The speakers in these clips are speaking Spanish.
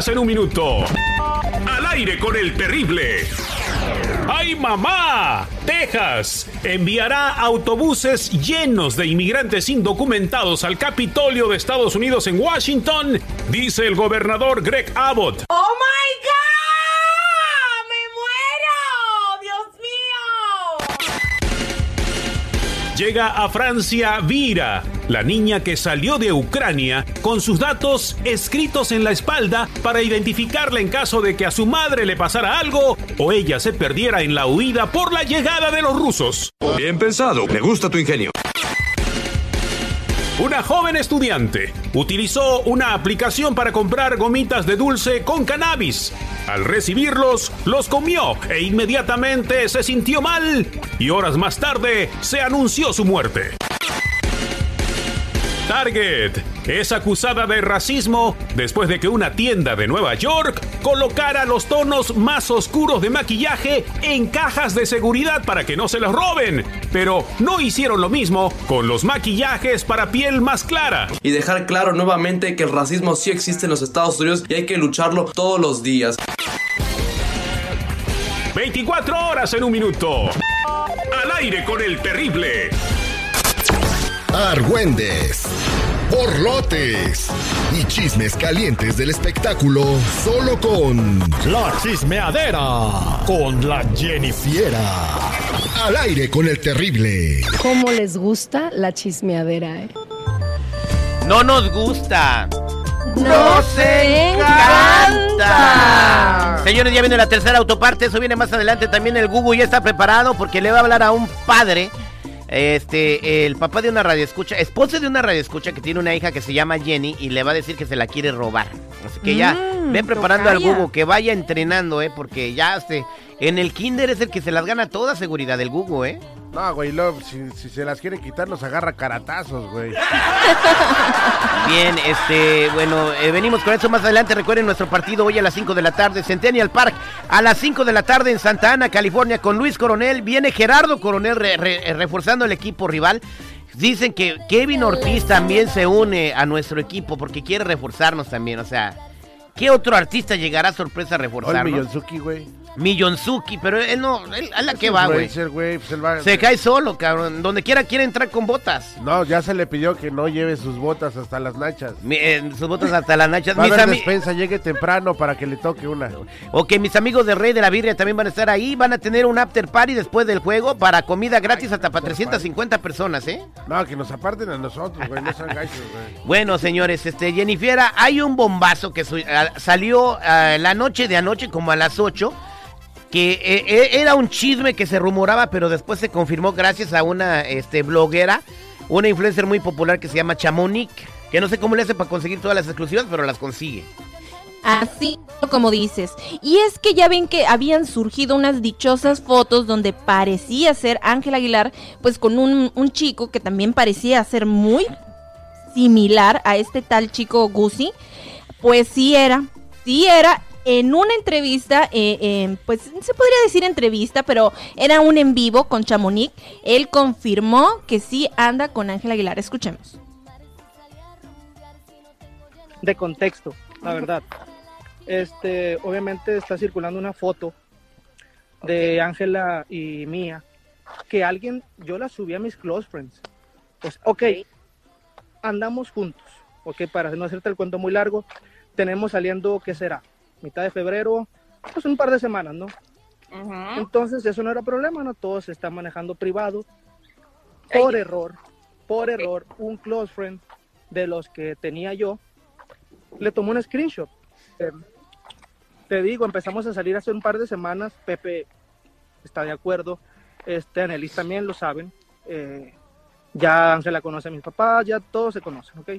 24 horas en un minuto. Al aire con el terrible. ¡Ay mamá! Texas enviará autobuses llenos de inmigrantes indocumentados al Capitolio de Estados Unidos en Washington, dice el gobernador Greg Abbott. ¡Oh Llega a Francia Vira, la niña que salió de Ucrania con sus datos escritos en la espalda para identificarla en caso de que a su madre le pasara algo o ella se perdiera en la huida por la llegada de los rusos. Bien pensado, me gusta tu ingenio. Una joven estudiante utilizó una aplicación para comprar gomitas de dulce con cannabis. Al recibirlos, los comió e inmediatamente se sintió mal y horas más tarde se anunció su muerte. Target es acusada de racismo después de que una tienda de Nueva York colocara los tonos más oscuros de maquillaje en cajas de seguridad para que no se los roben. Pero no hicieron lo mismo con los maquillajes para piel más clara. Y dejar claro nuevamente que el racismo sí existe en los Estados Unidos y hay que lucharlo todos los días. 24 horas en un minuto. Al aire con el terrible. Argüendes, borlotes y chismes calientes del espectáculo solo con La Chismeadera con la Jennifiera. Al aire con el terrible. ¿Cómo les gusta la chismeadera, eh? No nos gusta. ¡Nos encanta! Señores, ya viene la tercera autoparte, eso viene más adelante. También el Google ya está preparado porque le va a hablar a un padre este, el papá de una radioescucha, esposa de una radioescucha que tiene una hija que se llama Jenny y le va a decir que se la quiere robar. Así que ya, mm, ven preparando al Google, que vaya entrenando, ¿eh? Porque ya, este, en el kinder es el que se las gana toda seguridad, del Google, ¿eh? No, güey, si, se las quiere quitar, los agarra caratazos, güey. Bien, este, bueno, eh, venimos con eso más adelante. Recuerden nuestro partido hoy a las 5 de la tarde, Centennial Park, a las 5 de la tarde en Santa Ana, California, con Luis Coronel. Viene Gerardo Coronel eh, reforzando el equipo rival. Dicen que Kevin Ortiz también se une a nuestro equipo porque quiere reforzarnos también, o sea. ¿Qué otro artista llegará a sorpresa a reforzarnos? güey. Millonzuki, pero él no, él, a la que va, güey. Pues se cae solo, cabrón. Donde quiera quiere entrar con botas. No, ya se le pidió que no lleve sus botas hasta las nachas. Eh, sus botas hasta las nachas. Va mis a despensa, llegue temprano para que le toque una. Ok, mis amigos de Rey de la Birria también van a estar ahí. Van a tener un after party después del juego para comida gratis hasta para 350 personas, ¿eh? No, que nos aparten a nosotros, güey. No sean gachos, güey. Bueno, señores, este, Jennifiera, hay un bombazo que salió ah, la noche de anoche como a las 8 que eh, eh, era un chisme que se rumoraba, pero después se confirmó gracias a una este, bloguera, una influencer muy popular que se llama Chamonix, que no sé cómo le hace para conseguir todas las exclusivas, pero las consigue. Así como dices. Y es que ya ven que habían surgido unas dichosas fotos donde parecía ser Ángel Aguilar, pues con un, un chico que también parecía ser muy similar a este tal chico Gucci. Pues sí era, sí era, en una entrevista, eh, pues se podría decir entrevista, pero era un en vivo con Chamonix, él confirmó que sí anda con Ángel Aguilar. Escuchemos. De contexto, la verdad. Este, obviamente está circulando una foto de Ángela y mía, que alguien, yo la subí a mis close friends. Pues, ok, andamos juntos, ok, para no hacerte el cuento muy largo, tenemos saliendo, ¿qué será? Mitad de febrero, pues un par de semanas, ¿no? Entonces eso no era problema, ¿no? Todo se está manejando privado. Por error, por error, un close friend de los que tenía yo le tomó un screenshot. te digo, empezamos a salir hace un par de semanas. Pepe está de acuerdo. Este, Anelis también lo saben. Eh, ya Ángela conoce a mis papás, ya todos se conocen, ¿ok?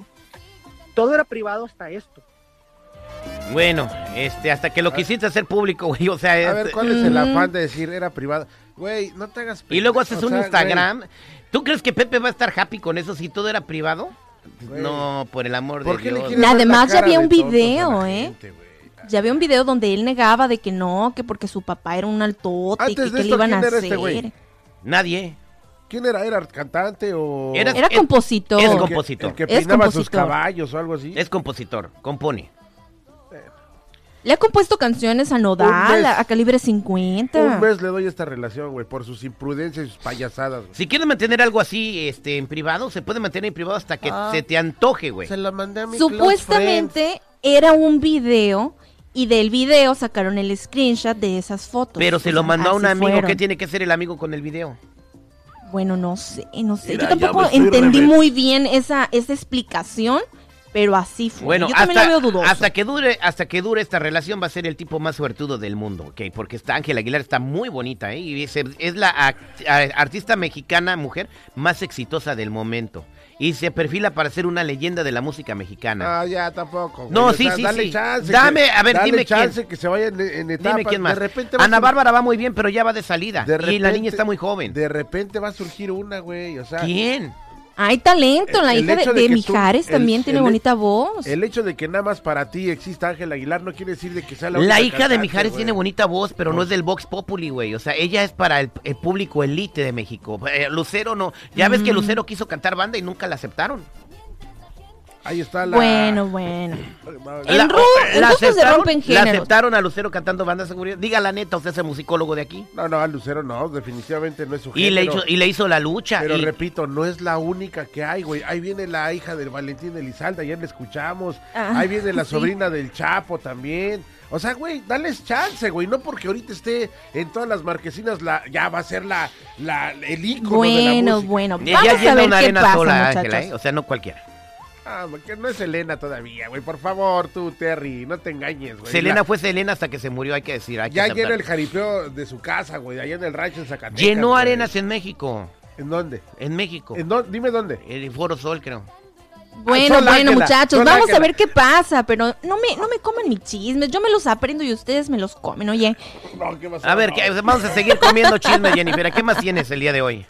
Todo era privado hasta esto. Bueno, este, hasta que lo quisiste hacer público, güey, o sea... A ver, ¿cuál es el afán de decir era privado? Güey, no te hagas... Y luego haces un Instagram. ¿Tú crees que Pepe va a estar happy con eso si todo era privado? No, por el amor de Dios. Además ya había un video, ¿eh? ya había un video donde él negaba de que no, que porque su papá era un altote y que, le iban a este hacer. Nadie. ¿Quién era? ¿Era cantante o...? Era- Era es- compositor. es el que- compositor. El que Es peinaba sus compositor. caballos o algo así. Es compositor, compone. Le ha compuesto canciones a Nodal, mes. a, a Calibre 50. Un mes le doy esta relación, güey, por sus imprudencias y sus payasadas. güey. Si quieres mantener algo así este, en privado, se puede mantener en privado hasta que Ah. se te antoje, güey. Se lo mandé a mi. Supuestamente era un video y del video sacaron el screenshot de esas fotos. Pero se O lo mandó a un amigo. fueron. ¿Qué tiene que hacer el amigo con el video? Bueno, no sé, no sé. Mira, Yo tampoco entendí muy bien esa, esa explicación, pero así fue. Bueno, Yo también hasta, lo veo dudoso. hasta que dure, hasta que dure esta relación va a ser el tipo más suertudo del mundo, ¿ok? Porque está Ángela Aguilar está muy bonita, ¿eh? Y es, es la act- artista mexicana mujer más exitosa del momento. Y se perfila para ser una leyenda de la música mexicana. Ah, ya tampoco. güey. No, O sí, sea, sí, dale sí. Chance, Dame, que- a ver, dale dime quién. chance que se vaya en, en etapas. Dime quién más. De repente va a Ana Bárbara va muy bien, pero ya va de salida. de y la niña está muy joven. De repente va a surgir una, güey. O sea, ¿Quién? Hay talento, la el hija de, hecho de de que tú- Mijares el- también tiene el- bonita voz. el hecho de que nada más para ti exista Ángel Aguilar no quiere decir de que sea la La hija de Mijares tiene bonita voz, pero no es del Vox Populi, güey. O sea, ella es para el, el público elite de México. Eh, Lucero no. Ya ves que Mm. Lucero quiso cantar banda y nunca la aceptaron. Ahí está la... Bueno, bueno. La- En, ru- en gustos se rompen la géneros. aceptaron a Lucero cantando banda de seguridad. Diga la neta, usted es el musicólogo de aquí. No, no, a Lucero no, definitivamente no es su Y le, hizo, y le hizo la lucha. Pero y- repito, no es la única que hay, güey. Ahí viene la hija del Valentín Elizalde, ayer la escuchamos. Ah, Ahí viene la sí. sobrina del Chapo también. O sea, güey, dales chance, güey. No porque ahorita esté en todas las marquesinas, la, ya va a ser la, la, el ícono de la Bueno, música. bueno. ella Vamos llena a ver una qué arena pasa, sola, muchachos. Ángela, ¿eh? O sea, no cualquiera. Ah, que no es Selena todavía, güey. Por favor, tú, Terry, no te engañes, güey. Selena La- fue Selena hasta que se murió, hay que decir. Hay que Ya aceptar. llena el jaripeo de su casa, güey. Allá en el rancho en Zacatecas. Llenó güey. arenas en México. ¿En dónde? En México. ¿En dó- Dime dónde. El Foro Sol, creo. Bueno, Sol bueno, Ángela, muchachos, Sol vamos Ángela. a ver qué pasa, pero no me, no me coman mis chismes, yo me los aprendo y ustedes me los comen, oye. No, ¿qué pasó? A ver. ¿qué- vamos a seguir comiendo chisme, Jennifer. ¿Qué más tienes el día de hoy?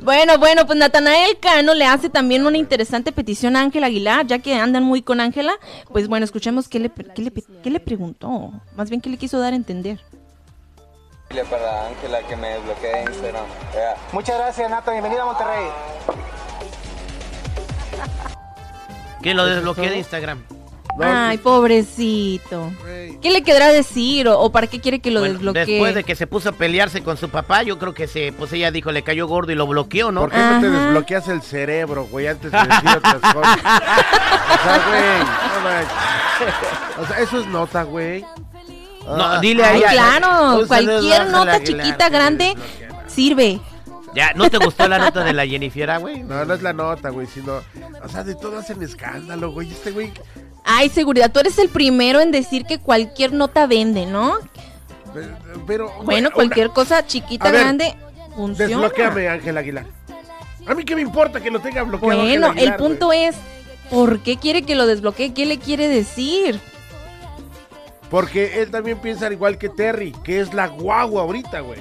Bueno, bueno, pues Natanael Cano le hace también una interesante petición a Ángela Aguilar, ya que andan muy con Ángela. Pues bueno, escuchemos qué le, qué, le, qué le preguntó, más bien qué le quiso dar a entender. Para Ángela que me desbloquee Instagram. Muchas gracias, Nata. Bienvenida a Monterrey. Que lo desbloqueé de Instagram. No, Ay, pobrecito. ¿Qué le quedará decir o, o para qué quiere que lo Bueno, desbloquee? después de que se puso a pelearse con su papá, yo creo que se, pues ella dijo, le cayó gordo y lo bloqueó, ¿no? ¿Por qué no te desbloqueas el cerebro, güey, antes de decir otras cosas? O sea, güey, no. O sea, eso es nota, güey. No, Ah. dile a Ay, claro, cualquier nota chiquita, grande, sirve. Ya, ¿no te gustó la nota de la Jennifer, güey? No, no es la nota, güey, sino... O sea, de todo hacen escándalo, güey. Este güey... Ay, seguridad, tú eres el primero en decir que cualquier nota vende, ¿no? Pero... Bueno, una- cualquier cosa chiquita, ver, grande, funciona. Desbloqueame, Ángel Aguilar. A mí qué me importa que lo tenga bloqueado Bueno, Aguilar, el punto es, ¿por qué quiere que lo desbloquee? ¿Qué le quiere decir? Porque él también piensa al igual que Terry, que es la guagua ahorita, güey.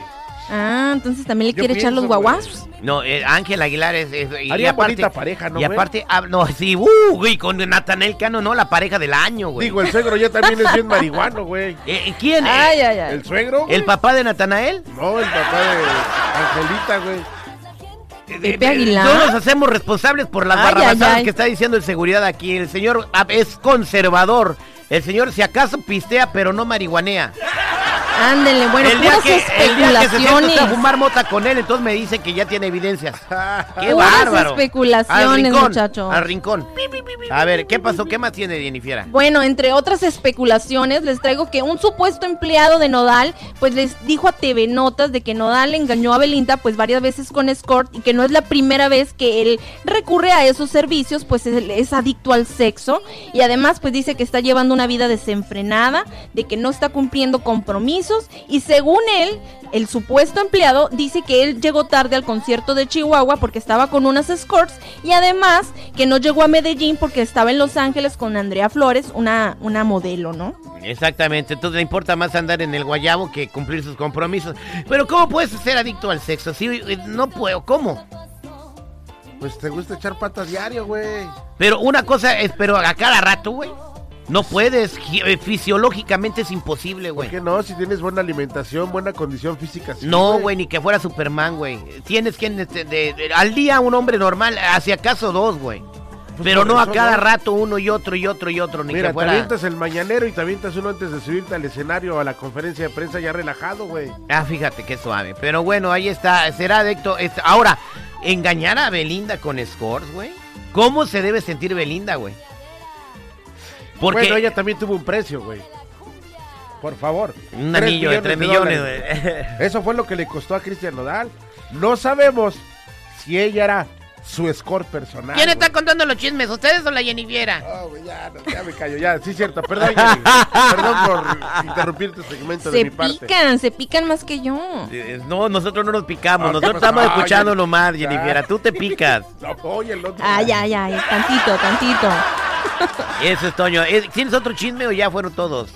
Ah, entonces también le Yo quiere echar los pienso, guaguas. No, eh, Ángel Aguilar es... es- y, Haría y aparte, bonita pareja, ¿no, Y güey? aparte, ah, no, sí, uh, güey, con Natanel Cano, no, la pareja del año, güey. Digo, el suegro ya también es bien marihuano, güey. Eh, ¿Quién? Ay, Eh, ay, ay. ¿El suegro? güey? ¿El papá de Natanael? No, el papá de Angelita, güey. Pepe Aguilar. No nos hacemos responsables por las Ay, barrabasadas ay, ay. que está diciendo el seguridad aquí. El señor ah, es conservador. El señor, si acaso, pistea, pero no marihuanea. Ándele, bueno, el, día que, el día que se sienta a fumar mota con él, entonces me dice que ya tiene evidencias. ¡Qué Puras bárbaro! especulaciones, Al rincón, muchachos. Al rincón. A ver, ¿qué pasó? ¿Qué más tiene Jennifer? Bueno, entre otras especulaciones, les traigo que un supuesto empleado de Nodal, pues les dijo a TV Notas de que Nodal engañó a Belinda, pues varias veces con escort y que no es la primera vez que él recurre a esos servicios, pues él es adicto al sexo y además pues dice que está llevando una vida desenfrenada, de que no está cumpliendo compromisos y según él, el supuesto empleado dice que él llegó tarde al concierto de Chihuahua porque estaba con unas escorts y además que no llegó a Medellín porque estaba en Los Ángeles con Andrea Flores, una, una modelo, ¿no? Exactamente, entonces le importa más andar en el guayabo que cumplir sus compromisos. Pero ¿cómo puedes ser adicto al sexo? Sí, eh, no puedo, ¿cómo? Pues te gusta echar patas diario, güey. Pero una cosa es, pero a cada rato, güey. No puedes, eh, fisiológicamente es imposible, ¿Por güey. qué no? Si tienes buena alimentación, buena condición física. sí, No, güey, ni que fuera Superman, güey. Tienes que, este, de- de- al día un hombre normal, hacia acaso dos, güey. Pero por no a cada no. rato uno y otro y otro y otro, ni Mira, que te fuera... avientas el mañanero y te avientas uno antes de subirte al escenario a la conferencia de prensa ya relajado, güey. Ah, fíjate qué suave. Pero bueno, ahí está. Será adicto. Ahora, engañar a Belinda con scores, güey. ¿Cómo se debe sentir Belinda, güey? Porque Bueno, ella también tuvo un precio, güey. Por favor. un anillo de 3 millones, güey. Eso fue lo que le costó a Cristian Nodal. No sabemos si ella era su score personal. ¿Quién güey. está contando los chismes? ¿Ustedes o la Jennifiera? Oh, güey, ya, no, ya me callo, ya. Sí, cierto. Perdón, Jenny. Perdón por interrumpir tu segmento de Se mi parte. pican, se pican más que yo. Eh, No, nosotros no nos picamos. Ah, nosotros ¿qué estamos pasó? escuchando nomás. Jennifiera. Tú te picas. No, oye, el otro. Ay, ay, ay, tantito, tantito. Eso es Toño. ¿Tienes otro chisme o ya fueron todos?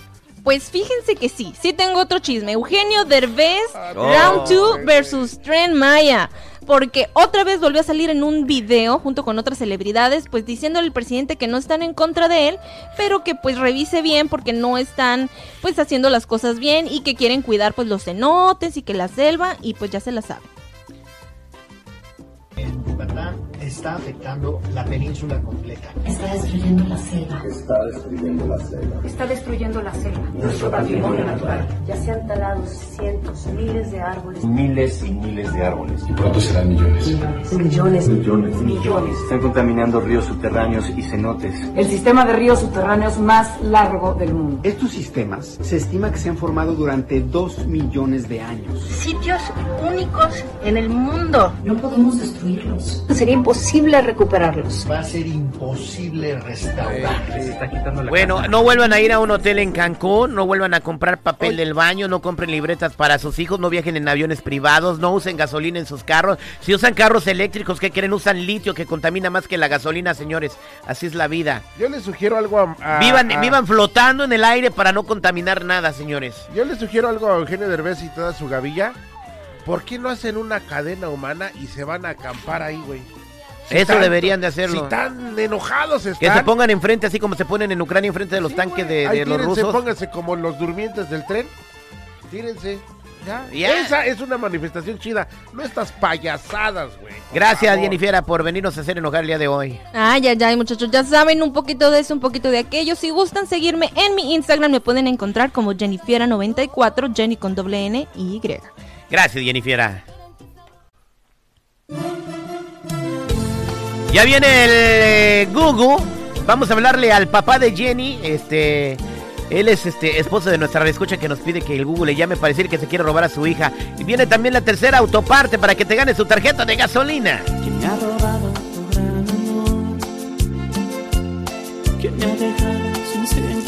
Pues fíjense que sí, sí tengo otro chisme. Eugenio Derbez, Oh. Round 2 versus Tren Maya. Porque otra vez volvió a salir en un video junto con otras celebridades, pues diciéndole al presidente que no están en contra de él, pero que pues revise bien porque no están pues haciendo las cosas bien y que quieren cuidar pues los cenotes y que la selva y pues ya se la sabe. Está afectando la península completa. Está destruyendo la selva. Está destruyendo la selva. Está destruyendo la selva. Nuestro patrimonio natural. Ya se han talado cientos, miles de árboles. Miles y miles de árboles. ¿Y cuántos serán millones? Millones. Millones. Millones. Están contaminando ríos subterráneos y cenotes. El sistema de ríos subterráneos más largo del mundo. Estos sistemas se estima que se han formado durante dos millones de años. Sitios únicos en el mundo. No podemos destruirlos. Sería imposible recuperarlos. Va a ser imposible restaurar. Se está quitando la Bueno, no vuelvan a ir a un hotel en Cancún, no vuelvan a comprar papel del baño, no compren libretas para sus hijos, no viajen en aviones privados, no usen gasolina en sus carros. Si usan carros eléctricos, ¿qué quieren? Usan litio que contamina más que la gasolina, señores. Así es la vida. Yo le sugiero algo a. a- Vivan, a- vivan flotando en el aire para no contaminar nada, señores. Yo le sugiero algo a Eugenio Derbez y toda su gavilla. ¿Por qué no hacen una cadena humana y se van a acampar ahí, güey? Si Eso deberían de hacerlo. Si tan enojados están. Que se pongan enfrente, así como se ponen en Ucrania enfrente de los tanques de, los tírense, rusos. pónganse como los durmientes del tren. Tírense. Ya. Ya. Esa es una manifestación chida. No estas payasadas, güey. Gracias, favor. Jennifer, por venirnos a hacer enojar el día de hoy. Ay, ay, ay, muchachos, ya saben un poquito de eso, un poquito de aquello. Si gustan seguirme en mi Instagram, me pueden encontrar como Jennifiera94, Jenny con doble N y Y. Gracias, Jennifer. Ya viene el eh, Gugu. Vamos a hablarle al papá de Jenny. Este. Él es este esposo de nuestra escucha que nos pide que el Google le llame para decir que se quiere robar a su hija. Y viene también la tercera autoparte para que te gane su tarjeta de gasolina. me ha robado tu gran amor, que me ha dejado sin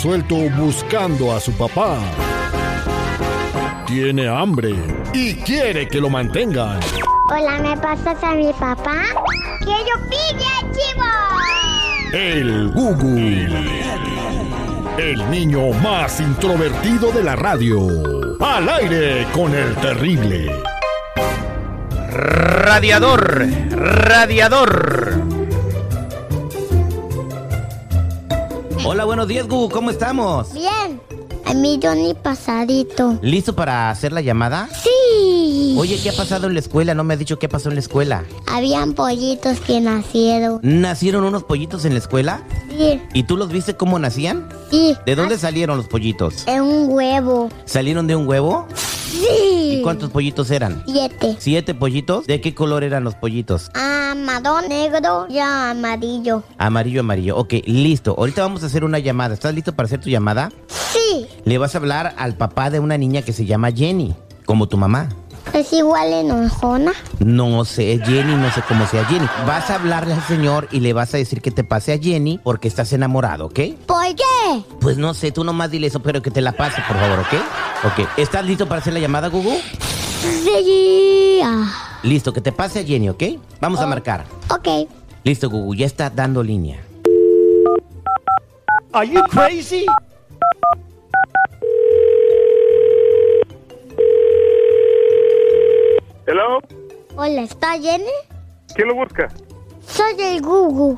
suelto buscando a su papá. Tiene hambre y quiere que lo mantengan. Hola, ¿me pasas a mi papá? ¡Quiero pilla, chivo! El Gugu. El niño más introvertido de la radio. Al aire con el terrible. Radiador, radiador. Hola, buenos días, Gu. ¿Cómo estamos? Bien. A mí Johnny pasadito. ¿Listo para hacer la llamada? Sí. Oye, ¿qué ha pasado en la escuela? No me has dicho qué pasó en la escuela. Habían pollitos que nacieron. ¿Nacieron unos pollitos en la escuela? Sí. ¿Y tú los viste cómo nacían? sí. ¿De dónde salieron los pollitos? En un huevo. ¿Salieron de un huevo? Sí. ¿Y cuántos pollitos eran? Siete. ¿Siete pollitos? ¿De qué color eran los pollitos? Amarón, negro y amarillo. Amarillo, amarillo. Ok, listo. Ahorita vamos a hacer una llamada. ¿Estás listo para hacer tu llamada? Sí. Le vas a hablar al papá de una niña que se llama Jenny, como tu mamá. Es igual enojona. No sé, Jenny, no sé cómo sea Jenny. Vas a hablarle al señor y le vas a decir que te pase a Jenny porque estás enamorado, ¿ok? ¿Por qué? Pues no sé, tú nomás dile eso, pero que te la pase, por favor, ¿ok? Ok, ¿estás listo para hacer la llamada, Gugu? Sí. Ah, Listo, que te pase a Jenny, ¿ok? Vamos a marcar. ok. Listo, Gugu, ya está dando línea. Are you crazy? Hello, Hola, ¿está Jenny? ¿quién lo busca? Soy el Gugu.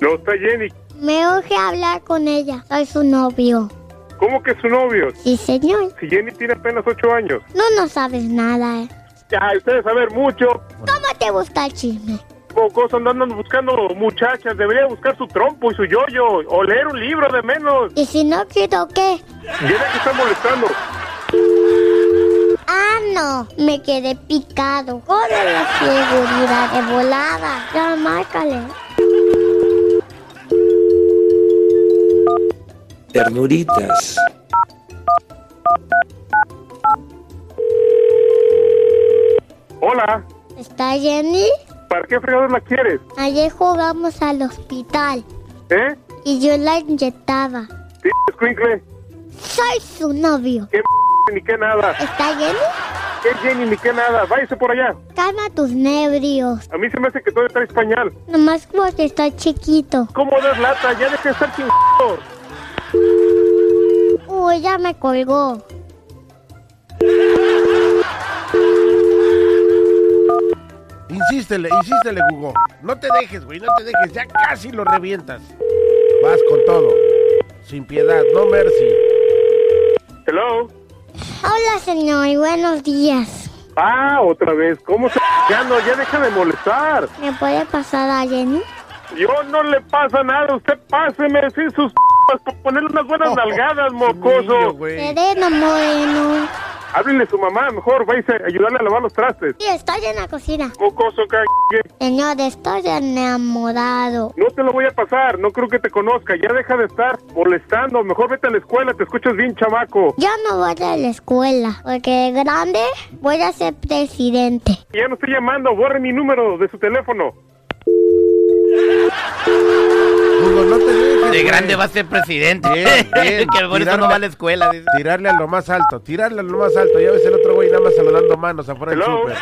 No, está Jenny. Me urge hablar con ella. Soy su novio. ¿Cómo que es su novio? Sí, señor. Si Jenny tiene apenas ocho años. No, no sabes nada, ¿eh? Ya, ustedes saber mucho. ¿Cómo te gusta el chisme? Pocos andan buscando muchachas. Debería buscar su trompo y su yoyo. O leer un libro de menos. ¿Y si no quiero qué? Jenny que está molestando. Ah, no. Me quedé picado. Corre la seguridad de volada. Ya, márcale. Ternuritas. Hola, ¿Está Jenny? ¿para qué fregados la quieres? Ayer jugamos al hospital ¿Eh? y yo la inyectaba. Sí, escuincle. Soy su novio. ¿Qué ni qué nada? ¿Está Jenny? ¿Qué Jenny ni qué nada? Váyase por allá. Calma tus nervios. A mí se me hace que todo está español. Nomás porque está chiquito. ¿Cómo das lata? Ya deja de estar chingando. Uy, ya me colgó. Insístele, insístele, Hugo. No te dejes, güey, no te dejes. Ya casi lo revientas. Vas con todo. Sin piedad, no mercy. Hello. Hola, señor, y buenos días. Ah, otra vez. ¿Cómo se ya no? Ya deja de molestar. ¿Me puede pasar a Jenny? Yo no le pasa nada. Usted páseme sí, sus para ponerle unas buenas nalgadas, mocoso. Sereno Moreno. Háblele a su mamá, mejor. Váyase a ayudarle a lavar los trastes. Sí, estoy en la cocina. Mocoso, cague. Señor, estoy enamorado. No te lo voy a pasar. No creo que te conozca. Ya deja de estar molestando. Mejor vete a la escuela. Te escuchas bien, chamaco. Yo no voy a la escuela, porque de grande voy a ser presidente. Ya no estoy llamando. Borre mi número de su teléfono. Hugo, no te dejes. De güey. grande va a ser presidente. Bien, bien. que por eso no va a la escuela. dice. Tirarle a lo más alto, tirarle a lo más alto. Ya ves el otro güey nada más saludando manos afuera del súper.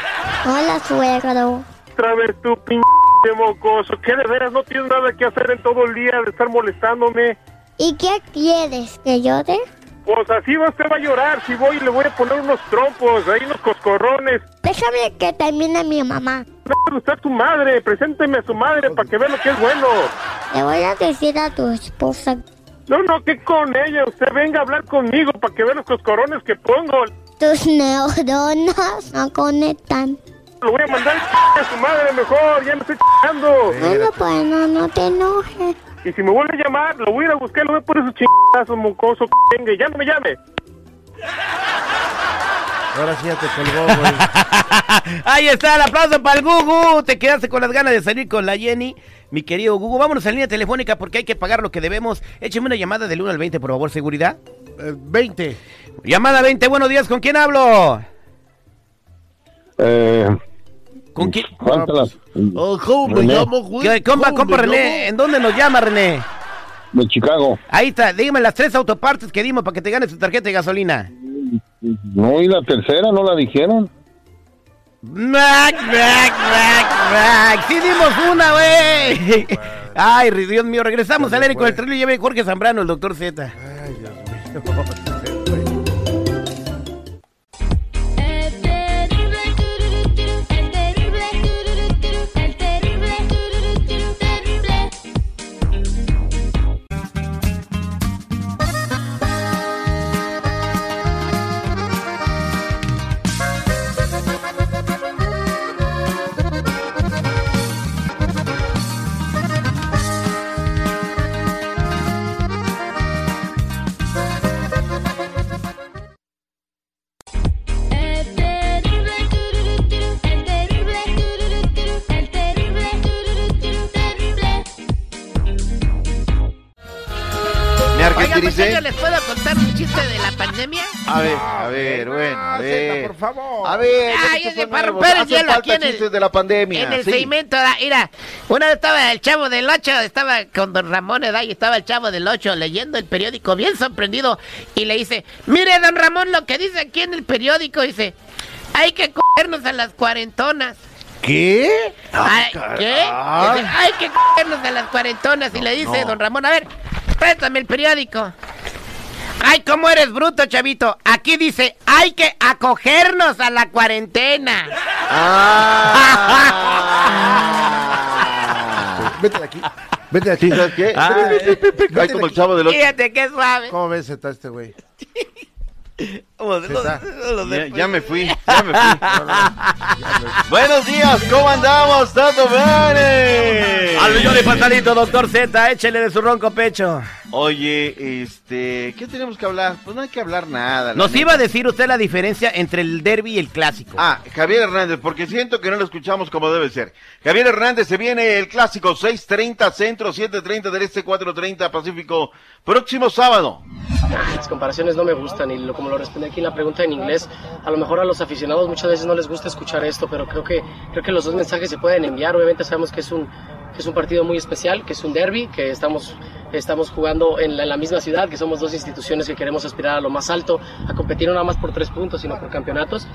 Hola, suegro. Otra vez tú, pinche mocoso. ¿Qué de veras? No tienes nada que hacer en todo el día de estar molestándome. ¿Y qué quieres? ¿Que llore? Pues así va, usted va a llorar. Si voy, le voy a poner unos trompos, ahí unos coscorrones. Déjame que termine mi mamá. Déjame usted a su madre. Presénteme a su madre para que vea lo que es bueno. Le voy a decir a tu esposa. No, no, que con ella. Usted venga a hablar conmigo para que vea los coscorrones que pongo. Tus neuronas no conectan. Lo voy a mandar a su madre mejor. Ya me estoy chingando. Bueno, pues no, no te enojes. Y si me vuelve a llamar, lo voy a ir a buscar. Lo voy a poner su chingazos, mocoso. que venga. Ya no me llame. Ahora sí ya te colgó, güey. Ahí está el aplauso para el Gugu. Te quedaste con las ganas de salir con la Jenny. Mi querido Gugu, vámonos a línea telefónica porque hay que pagar lo que debemos. Écheme una llamada del 1 al 20, por favor, seguridad. Eh, 20. Llamada 20, buenos días, ¿con quién hablo? Eh, ¿Con quién? Cuéntala. Oh, ¿cómo me René. llamo, güey? ¿Qué- Compa, ¿Cómo compa René, llamo? ¿en dónde nos llama René? De Chicago. Ahí está, dígame las tres autopartes que dimos para que te ganes tu tarjeta de gasolina. No, y la tercera no la dijeron. Mac, mac, mac, mac. Sí dimos una, güey. Ay, Dios mío, regresamos al aire con el tren y lleve Jorge Zambrano, el doctor Z. Ay, Dios mío. Dice? muchachos, ¿les puedo contar un chiste de la pandemia? A ver, a ver, bueno, a ver. por favor. A ver, Ay, son para romper el hielo aquí en el- de la pandemia. En el sí. segmento, da- mira, una vez estaba el chavo del 8, estaba con don Ramón. Y estaba el chavo del 8 leyendo el periódico, bien sorprendido, y le dice, mire, don Ramón, lo que dice aquí en el periódico, dice, hay que cogernos a las cuarentonas. ¿Qué? Ay, ¿Qué? caray. Dice, hay que cogernos a las cuarentonas, y le dice no. don Ramón, a ver, préstame el periódico. Ay, ¿cómo eres bruto, chavito? Aquí dice, hay que acogernos a la cuarentena. Vete de aquí. Vete de aquí. ¿sabes qué? Ah, Ay, como el chavo del ocho. Fíjate qué suave. ¿Cómo ves está este güey? Ya, ya me fui, ya me fui. Buenos días, ¿cómo andamos? ¿Todo bien? Al millón de pantalito, doctor Z, échele de su ronco pecho. Oye, este, ¿qué tenemos que hablar? Pues no hay que hablar nada. Nos neta. iba a decir usted la diferencia entre el derby y el clásico. Ah, Javier Hernández, porque siento que no lo escuchamos como debe ser. Javier Hernández, se viene el clásico 6.30 Centro, 7.30 del Este, 4.30 Pacífico, próximo sábado. Las comparaciones no me gustan y lo, como lo respondí aquí en la pregunta en inglés, a lo mejor a los aficionados muchas veces no les gusta escuchar esto, pero creo que, creo que los dos mensajes se pueden enviar. Obviamente sabemos que es un, que es un partido muy especial, que es un derby, que estamos, estamos jugando en la, misma ciudad, que somos dos instituciones que queremos aspirar a lo más alto, a competir no nada más por tres puntos, sino por campeonatos.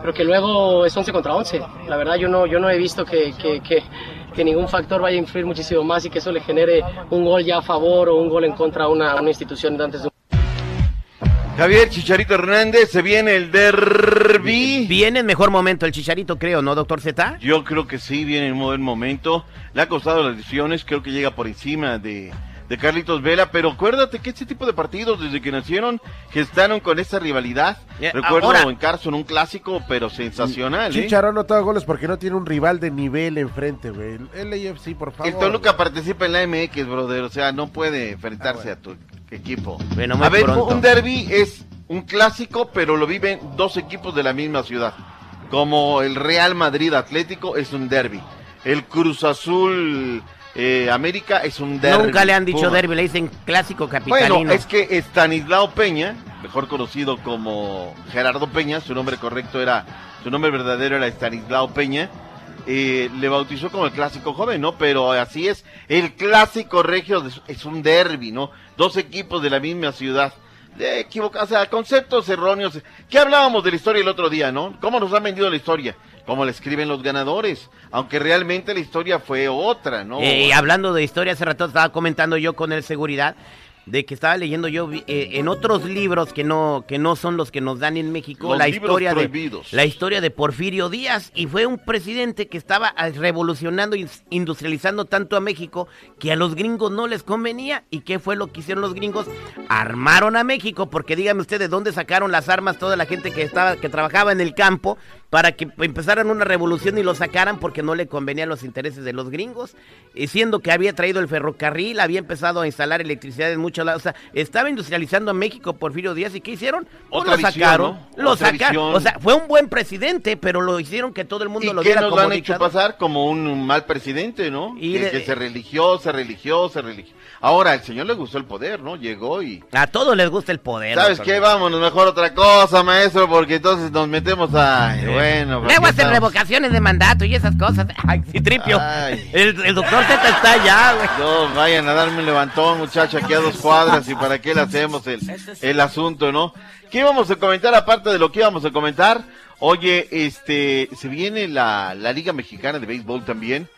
Pero que luego es 11 contra 11. La verdad yo no, yo no he visto que, que ningún factor vaya a influir muchísimo más y que eso le genere un gol ya a favor o un gol en contra a una, a una institución antes de un Javier Chicharito Hernández, se viene el derby. Viene en mejor momento el Chicharito, creo, ¿no, doctor Z? Yo creo que sí, viene en un buen momento. Le ha costado las lesiones, creo que llega por encima de, de Carlitos Vela, pero acuérdate que este tipo de partidos, desde que nacieron, gestaron con esa rivalidad. Eh, Recuerdo ahora- en Carson un clásico, pero sensacional. ¿eh? Chicharo no toma goles porque no tiene un rival de nivel enfrente, güey. El LAFC, por favor. El Toluca participa en la MX, brother, o sea, no puede enfrentarse a tu equipo. Bueno, muy a ver, pronto. un derby es un clásico, pero lo viven dos equipos de la misma ciudad. Como el Real Madrid Atlético es un derby. El Cruz Azul eh, América es un derby. Nunca le han dicho Puma. derby, le dicen clásico capitalino. Bueno, es que Estanislao Peña, mejor conocido como Gerardo Peña, su nombre correcto era, su nombre verdadero era Estanislao Peña, eh, le bautizó como el clásico joven, ¿no? Pero así es, el clásico regio es- un derby, ¿no? Dos equipos de la misma ciudad. De equivoca- o sea, conceptos erróneos. ¿Qué hablábamos de la historia el otro día, no? ¿Cómo nos han vendido la historia? ¿Cómo la escriben los ganadores? Aunque realmente la historia fue otra, ¿no? Eh, hablando de historia, hace rato estaba comentando yo con el seguridad de que estaba leyendo yo eh, en otros libros que no que no son los que nos dan en México Los la historia de prohibidos. la historia de Porfirio Díaz. Y fue un presidente que estaba ah, revolucionando industrializando tanto a México que a los gringos no les convenía. Y qué fue lo que hicieron los gringos armaron a México porque díganme ustedes de dónde sacaron las armas toda la gente que estaba que trabajaba en el campo para que empezaran una revolución y lo sacaran porque no le convenían los intereses de los gringos, y siendo que había traído el ferrocarril, había empezado a instalar electricidad en muchos o sea, estaba industrializando a México Porfirio Díaz y ¿qué hicieron? Pues Otra lo visión, sacaron, ¿no? lo Otra sacaron, visión. o sea, fue un buen presidente, pero lo hicieron que todo el mundo ¿Y lo viera nos como han hecho pasar como un mal presidente, no? Y que, de- que se religió, se religió, se religió. Ahora, al señor le gustó el poder, ¿no? Llegó y... A todos les gusta el poder. ¿Sabes qué? Vámonos mejor otra cosa, maestro, porque entonces nos metemos a... Bueno, ¿para Luego hacen revocaciones de mandato y esas cosas. Ay, sí, tripio. Ay. El, el doctor Z está allá, güey. No, vayan a darme un levantón, muchacho, aquí a dos cuadras y para qué le hacemos el, el asunto, ¿no? ¿Qué íbamos a comentar aparte de lo que íbamos a comentar? Oye, este, se viene la, la Liga Mexicana de Béisbol también.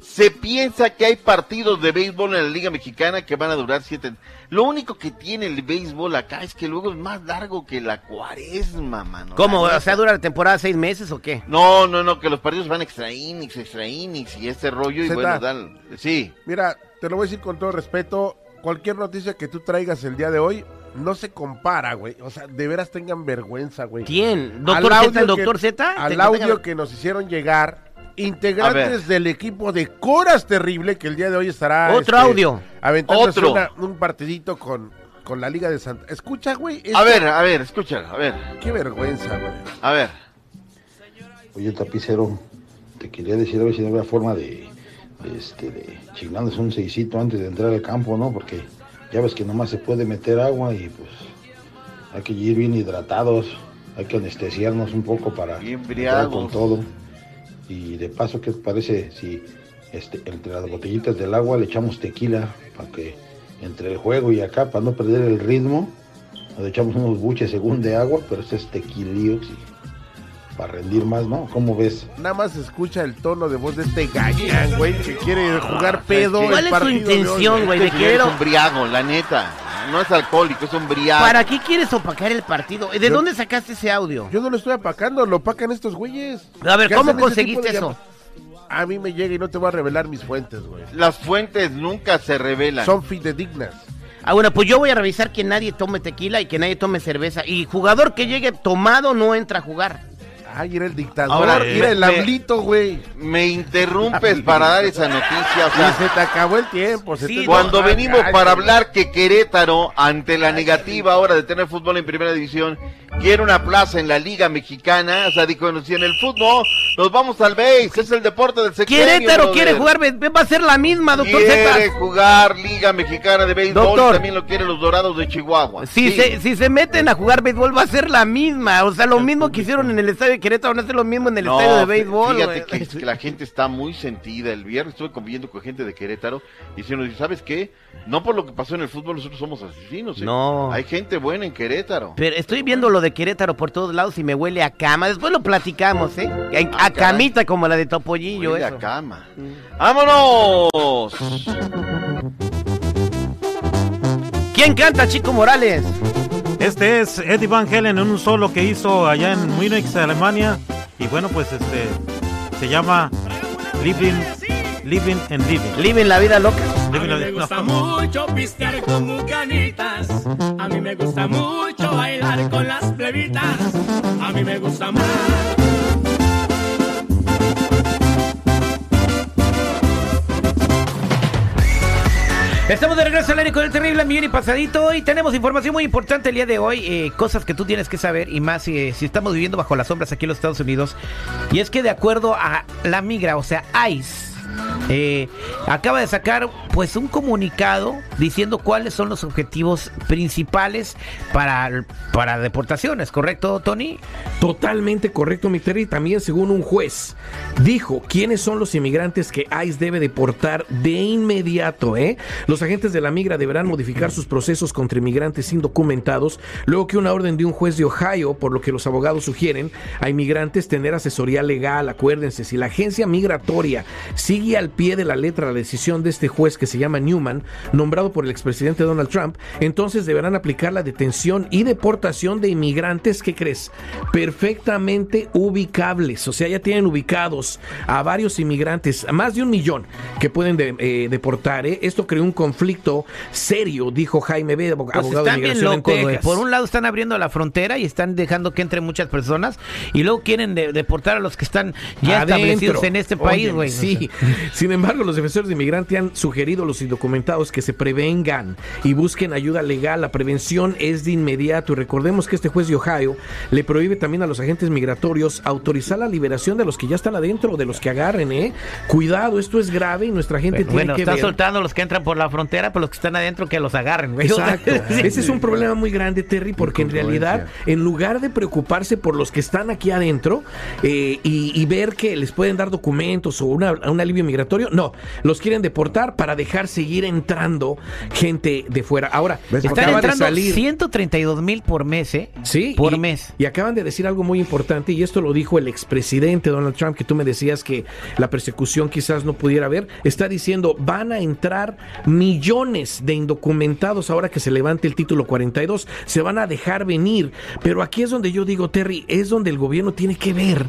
Se piensa que hay partidos de béisbol en la Liga Mexicana que van a durar siete. Lo único que tiene el béisbol acá es que luego es más largo que la cuaresma, mano. ¿Cómo? O sea, dura la temporada seis meses o qué? No, no, no, que los partidos van extra innings, extra innings y este rollo y Zeta. bueno, dan, sí. Mira, te lo voy a decir con todo respeto. Cualquier noticia que tú traigas el día de hoy no se compara, güey. O sea, de veras tengan vergüenza, güey. ¿Quién? Al ¿Doctor Z, que- doctor Z? Al audio que nos hicieron llegar integrantes del equipo de Coras Terrible que el día de hoy estará Otro este, audio. aventándose Otro. una- un partidito con, con la Liga de Santa. Escucha, güey. A ver, a ver, escúchalo, a ver, Qué vergüenza, güey. a ver. Oye, tapicero, te quería decir a ver si no había forma de, este, de chingarnos un seisito antes de entrar al campo, ¿no? Porque Ya ves que nomás se puede meter agua y pues hay que ir bien hidratados, hay que anestesiarnos un poco para entrar con todo. Y de paso, ¿qué te parece si este, entre las botellitas del agua le echamos tequila para que entre el juego y acá, para no perder el ritmo, nos echamos unos buches según de agua, pero este es tequilíox y para rendir más, ¿no? ¿Cómo ves? Nada más escucha el tono de voz de este gañán, güey, que quiere jugar pedo. ¿Cuál el es su intención, güey, Este querer- Es un briago, la neta. No es alcohólico, es un briago. ¿Para qué quieres opacar el partido? ¿De Yo- dónde sacaste ese audio? Yo no lo estoy apacando, lo opacan estos güeyes. A ver, ¿Qué ¿cómo conseguiste eso? A mí me llega y no te voy a revelar mis fuentes, güey. Las fuentes nunca se revelan. Son fidedignas. Ah, bueno, pues yo voy a revisar que nadie tome tequila y que nadie tome cerveza. Y jugador que llegue tomado no entra a jugar. Ay, era el dictador, Ahora, era el me- ablito, güey. Me interrumpes para dar esa noticia. O sea, Y se te acabó el tiempo. se te- Cuando venimos para hablar que Querétaro, ante la negativa ahora de tener fútbol en primera división, quiere una plaza en la Liga Mexicana, o sea, dijo, si en el fútbol nos vamos al base, es el deporte del sexenio. Querétaro brother. quiere jugar, va a ser la misma, doctor Quiere Z. jugar Liga Mexicana de Béisbol, Doctor. también lo quieren los Dorados de Chihuahua. Si, Sí. se, si se meten a jugar béisbol va a ser la misma. O sea, lo mismo que hicieron en el estadio Querétaro a hacer lo mismo en el No, estadio de béisbol. Fíjate que, que la gente está muy sentida. El viernes estuve conviviendo con gente de Querétaro diciendo, ¿sabes qué? No por lo que pasó en el fútbol nosotros somos asesinos. ¿eh? No. Hay gente buena en Querétaro. Pero estoy viendo lo de Querétaro por todos lados y me huele a cama. Después lo platicamos, ¿eh? A, a camita como la de Topollillo, Huele a cama. ¡Vámonos! ¿Quién canta, Chico Morales? Este es Eddie Van Halen en un solo que hizo allá en Múnich, Alemania. Y bueno, pues este se llama Living, Living and Living. Living la vida loca. Living la Me gusta mucho pistear con bucanitas. A mí me gusta mucho bailar con las plebitas. A mí me gusta mucho. Estamos de regreso al aire con el terrible millón y pasadito y tenemos información muy importante el día de hoy, eh, cosas que tú tienes que saber y más eh, si estamos viviendo bajo las sombras aquí en los Estados Unidos. Y es que de acuerdo a la migra, o sea, ICE, eh, acaba de sacar pues un comunicado diciendo cuáles son los objetivos principales para, para deportaciones, ¿correcto, Tony? Totalmente correcto, mi Terry. También según un juez, dijo quiénes son los inmigrantes que ICE debe deportar de inmediato. ¿eh? Los agentes de la migra deberán modificar sus procesos contra inmigrantes indocumentados, luego que una orden de un juez de Ohio, por lo que los abogados sugieren a inmigrantes tener asesoría legal. Acuérdense, si la agencia migratoria sigue al pie de la letra la decisión de este juez que se llama Newman, nombrado por el expresidente Donald Trump, entonces deberán aplicar la detención y deportación de inmigrantes, ¿qué crees? Perfectamente ubicables, o sea, ya tienen ubicados a varios inmigrantes, más de un millón que pueden de- eh, deportar. ¿eh? Esto creó un conflicto serio, dijo Jaime B., Pues abogado de migración en. Texas. Por un lado están abriendo la frontera y están dejando que entren muchas personas y luego quieren de- deportar a los que están ya Adentro. establecidos en este país, güey. Sí. Sin embargo, los defensores de inmigrantes han sugerido a los indocumentados que se prevengan y busquen ayuda legal. La prevención es de inmediato. Y recordemos que este juez de Ohio le prohíbe también a los agentes migratorios autorizar la liberación de los que ya están adentro, de los que agarren, ¿eh? Cuidado, esto es grave y nuestra gente Pero tiene bueno, que están ver. soltando a los que entran por la frontera, pero los que están adentro que los agarren, güey. Exacto. Sí. Ese es un problema muy grande, Terry, porque en realidad, en lugar de preocuparse por los que están aquí adentro eh, y, y ver que les pueden dar documentos o una- un alivio migratorio, no, los quieren deportar para dejar seguir entrando gente de fuera. Ahora, Están acaba de entrando salir- 132 mil por mes, ¿eh? Sí, Por y, mes. Y acaban de decir algo muy importante, y esto lo dijo el expresidente Donald Trump, que tú me decías que la persecución quizás no pudiera haber. Está diciendo, van a entrar millones de indocumentados ahora que se levante el título 42, se van a dejar venir. Pero aquí es donde yo digo, Terry, es donde el gobierno tiene que ver.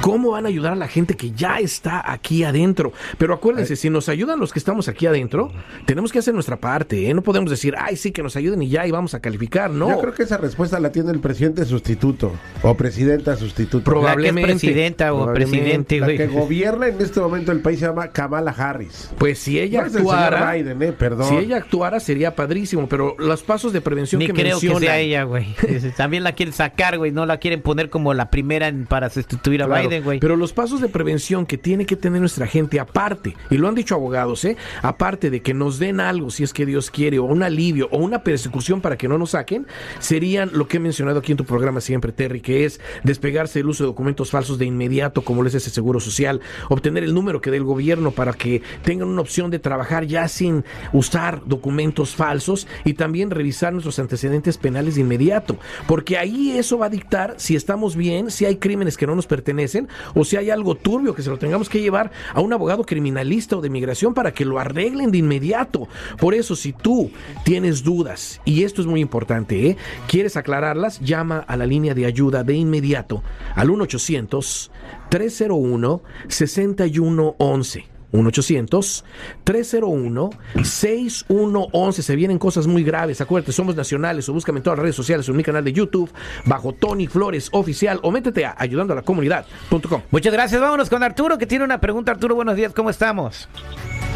¿Cómo van a ayudar a la gente que ya está aquí adentro? Pero acuérdense, si nos ayudan los que estamos aquí adentro, tenemos que hacer nuestra parte. ¿eh? No podemos decir, ay, sí, que nos ayuden y ya, y vamos a calificar. No. Yo creo que esa respuesta la tiene el presidente sustituto o presidenta sustituto. Probablemente. La que es presidenta o Probablemente. presidente, La que gobierna en este momento el país se llama Kamala Harris. Pues si ella No es el señor actuara, Biden, eh, perdón. si ella actuara sería padrísimo, pero los pasos de prevención Ni que creo mencionan, que sea ella, güey. También la quieren sacar, güey. No la quieren poner como la primera en- para sustituir a Claro, Biden, güey. Pero los pasos de prevención que tiene que tener nuestra gente, aparte aparte, y lo han dicho abogados, ¿eh? aparte de que nos den algo, si es que Dios quiere, o un alivio, o una persecución para que no nos saquen, serían lo que he mencionado aquí en tu programa siempre, Terry, que es despegarse del uso de documentos falsos de inmediato, como lo es ese seguro social, obtener el número que dé el gobierno para que tengan una opción de trabajar ya sin usar documentos falsos y también revisar nuestros antecedentes penales de inmediato, porque ahí eso va a dictar si estamos bien, si hay crímenes que no nos pertenecen o si hay algo turbio que se lo tengamos que llevar a un abogado criminalista o de migración para que lo arreglen de inmediato. Por eso, si tú tienes dudas, y esto es muy importante, ¿eh? quieres aclararlas, llama a la línea de ayuda de inmediato al 1-800-301-6111. 1-800-301-6111. Se vienen cosas muy graves. Acuérdate, somos nacionales o búscame en todas las redes sociales o en mi canal de YouTube bajo Tony Flores Oficial o métete a ayudando a la comunidad.com. Muchas gracias. Vámonos con Arturo que tiene una pregunta. Arturo, buenos días. ¿Cómo estamos?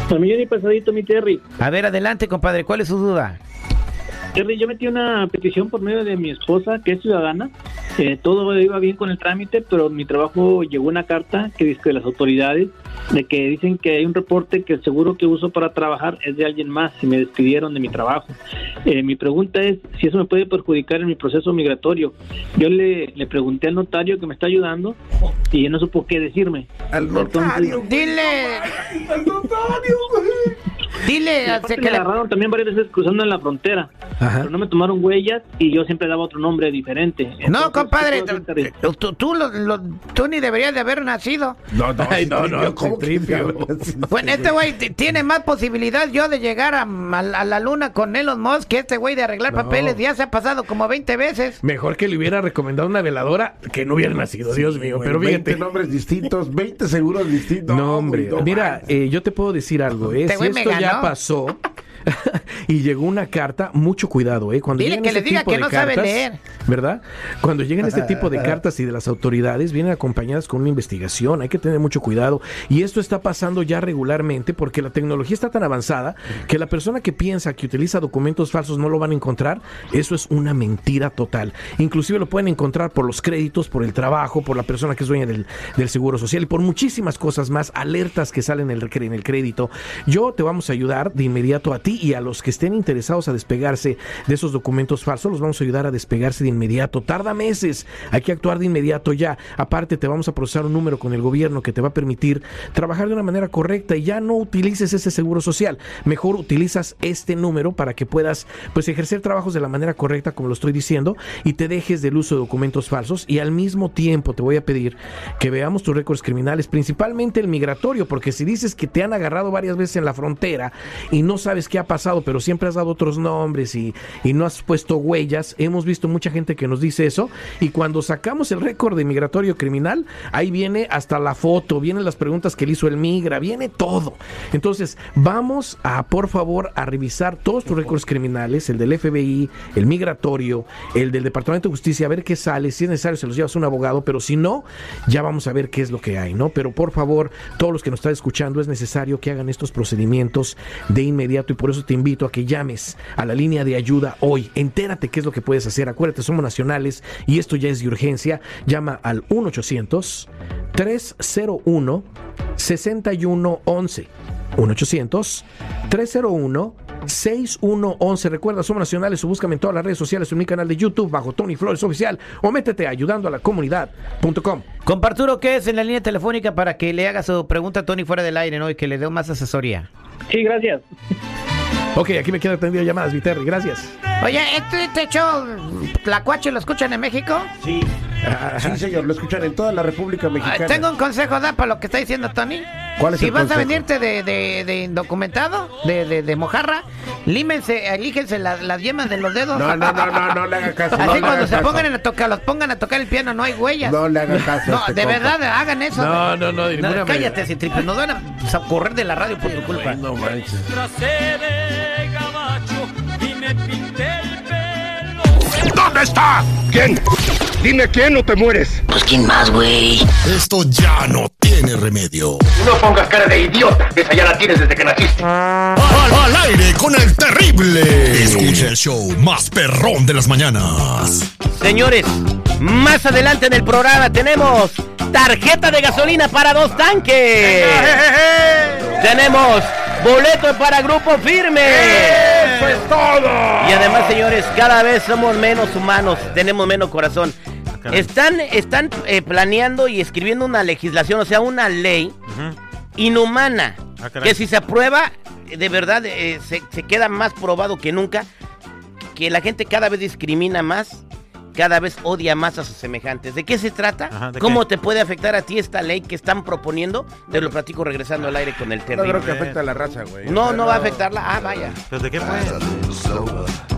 A millón y pasadito, mi Terry. A ver, adelante, compadre. ¿Cuál es su duda? Yo metí una petición por medio de mi esposa, que es ciudadana. Eh, todo iba bien con el trámite, pero mi trabajo llegó una carta que dice de las autoridades de que dicen que hay un reporte que el seguro que uso para trabajar es de alguien más y me despidieron de mi trabajo. Eh, mi pregunta es si eso me puede perjudicar en mi proceso migratorio. Yo le, le pregunté al notario que me está ayudando y él no supo qué decirme. Al notario. Dile. Dile. Y aparte me agarraron también varias veces cruzando en la frontera, pero no me tomaron huellas y yo siempre daba otro nombre diferente. No, compadre, ¿qué puedo hacer, Terry? tú, tú- tú lo- lo- tú ni deberías de haber nacido. No, no, Ay, no, no, ¿cómo que. Bueno, este güey tiene más posibilidad yo de llegar a, a la- a la luna con Elon Musk que este güey de arreglar No. papeles. Ya se ha pasado como 20 veces. Mejor que le hubiera recomendado una veladora que no hubiera nacido, Dios mío. Pero 20 fíjate. nombres distintos, 20 seguros distintos. No, hombre. no Mira, eh, yo te puedo decir algo, ¿eh? Este Si güey me esto ya ganó. pasó y llegó una carta, mucho cuidado, ¿eh? Cuando Dile que ese le diga que sabe cartas, leer. ¿Verdad? Cuando llegan este tipo de cartas y de las autoridades, vienen acompañadas con una investigación. Hay que tener mucho cuidado. Y esto está pasando ya regularmente porque la tecnología está tan avanzada que la persona que piensa que utiliza documentos falsos no lo van a encontrar, eso es una mentira total. Inclusive lo pueden encontrar por los créditos, por el trabajo, por la persona que es dueña del, del seguro social y por muchísimas cosas más, alertas que salen en el, en el crédito. Yo te vamos a ayudar de inmediato a ti y a los que estén interesados a despegarse de esos documentos falsos, los vamos a ayudar a despegarse de inmediato. Tarda meses, hay que actuar de inmediato ya. Aparte, te vamos a procesar un número con el gobierno que te va a permitir trabajar de una manera correcta y ya no utilices ese seguro social. Mejor utilizas este número para que puedas pues ejercer trabajos de la manera correcta, como lo estoy diciendo, y te dejes del uso de documentos falsos. Y al mismo tiempo te voy a pedir que veamos tus récords criminales, principalmente el migratorio, porque si dices que te han agarrado varias veces en la frontera y no sabes qué ha pasado, pero siempre has dado otros nombres y, y no has puesto huellas, hemos visto mucha gente que nos dice eso. Y cuando sacamos el récord de migratorio criminal, ahí viene hasta la foto, vienen las preguntas que le hizo el migra, viene todo. Entonces, vamos a, por favor, a revisar todos tus récords criminales, el del FBI, el migratorio, el del Departamento de Justicia, a ver qué sale. Si es necesario, se los llevas a un abogado, pero si no, ya vamos a ver qué es lo que hay, ¿no? Pero por favor, todos los que nos están escuchando, es necesario que hagan estos procedimientos de inmediato y por eso te invito a que llames a la línea de ayuda hoy. Entérate qué es lo que puedes hacer. Acuérdate, somos nacionales y esto ya es de urgencia. Llama al 1-800-301-6111. 1-800-301-6111. Recuerda, somos nacionales o búscame en todas las redes sociales, en mi canal de YouTube bajo Tony Flores Oficial o métete a ayudando a la comunidad.com. Comparturo, ¿qué es en la línea telefónica para que le haga su pregunta a Tony fuera del aire, ¿no? Y que le dé más asesoría. Sí, gracias. Ok, aquí me quedan atendido llamadas, Viterri, gracias. Oye, ¿este, este show, Tlacuache, lo escuchan en México? Sí. Sí, señor, lo escuchan en toda la República Ah, Mexicana. tengo un consejo, da, para lo que está diciendo Tony. ¿Cuál es si el vas consejo? a venirte de, de, de indocumentado, de, de, de mojarra, límense, elígense las, las yemas de los dedos. No, no, no, no, no le haga caso, Así no le cuando haga se caso. pongan a tocar, los pongan a tocar el piano, no hay huellas. No le haga caso No, este de compa. verdad, hagan eso. No, no, no, de Cállate, manera. Citripe, nos van a correr de la radio por tu culpa. No manches. ¿Dónde está? ¿Quién? Dime quién o te mueres. Pues quién más, güey. Esto ya no tiene remedio. No pongas cara de idiota, esa ya la tienes desde que naciste. Al, al aire con el terrible. Escucha el show más perrón de las mañanas. Señores, más adelante en el programa tenemos tarjeta de gasolina para dos tanques. Tenemos boleto para Grupo Firme. ¡Eso es todo! Y además, señores, cada vez somos menos humanos, tenemos menos corazón. Están, están eh, planeando y escribiendo una legislación, o sea, una ley inhumana, Ah, que si se aprueba, de verdad eh, se, se queda más probado que nunca, que la gente cada vez discrimina más, cada vez odia más a sus semejantes. ¿De qué se trata? Ajá, ¿de ¿Cómo qué? te puede afectar a ti esta ley que están proponiendo? Te lo platico regresando al aire con el No terrible. creo que afecta a la raza, güey. No, no va a afectarla. Ah, vaya. ¿Pero de qué fue?